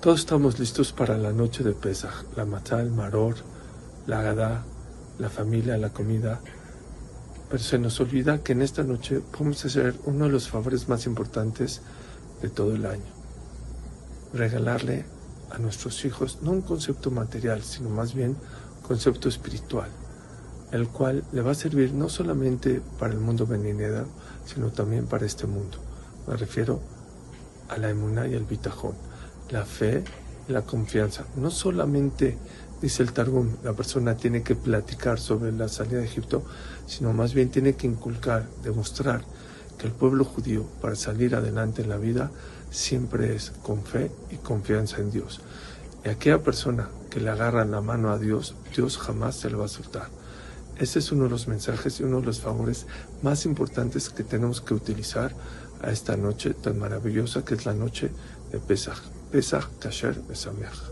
Todos estamos listos para la noche de Pesach, la matzah, el maror, la gadá, la familia, la comida. Pero se nos olvida que en esta noche podemos hacer uno de los favores más importantes de todo el año. Regalarle a nuestros hijos no un concepto material, sino más bien concepto espiritual, el cual le va a servir no solamente para el mundo venidero, sino también para este mundo. Me refiero a la emuná y al bitajón la fe la confianza. No solamente, dice el Targum, la persona tiene que platicar sobre la salida de Egipto, sino más bien tiene que inculcar, demostrar que el pueblo judío, para salir adelante en la vida, siempre es con fe y confianza en Dios. Y aquella persona que le agarra la mano a Dios, Dios jamás se le va a soltar. Ese es uno de los mensajes y uno de los favores más importantes que tenemos que utilizar a esta noche tan maravillosa que es la noche de besar ta chaîne et sa mère.